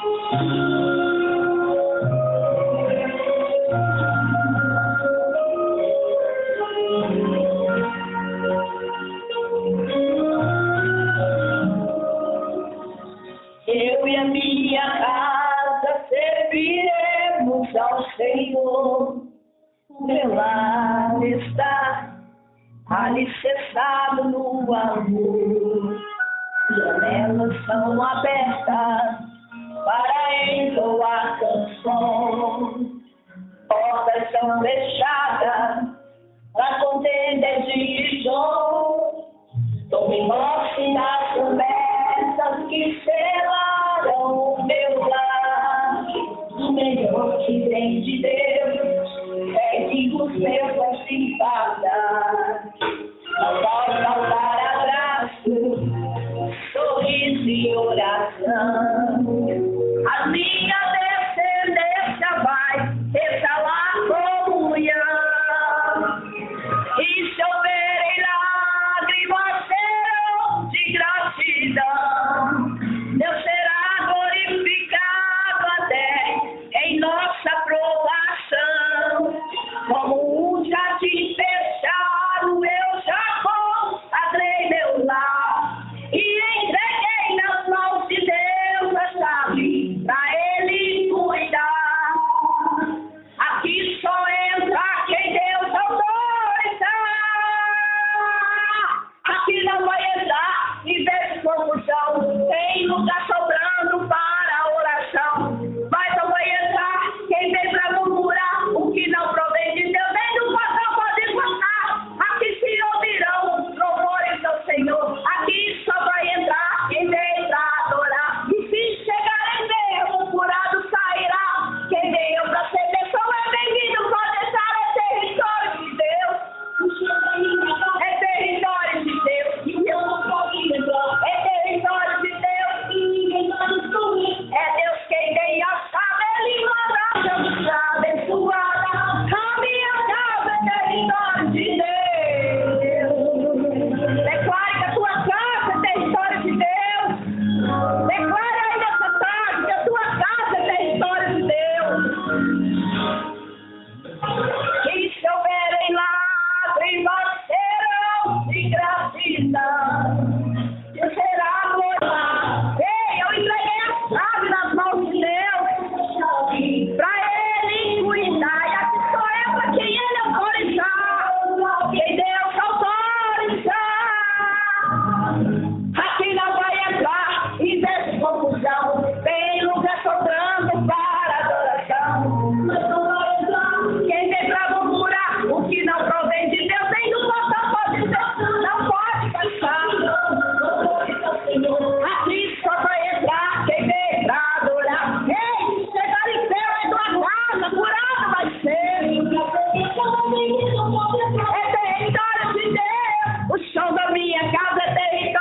Eu e a minha casa serviremos ao Senhor. O meu lar está alicerçado no amor. Janelas são abertas canção. Portas são fechadas Jesus. da minha casa é território.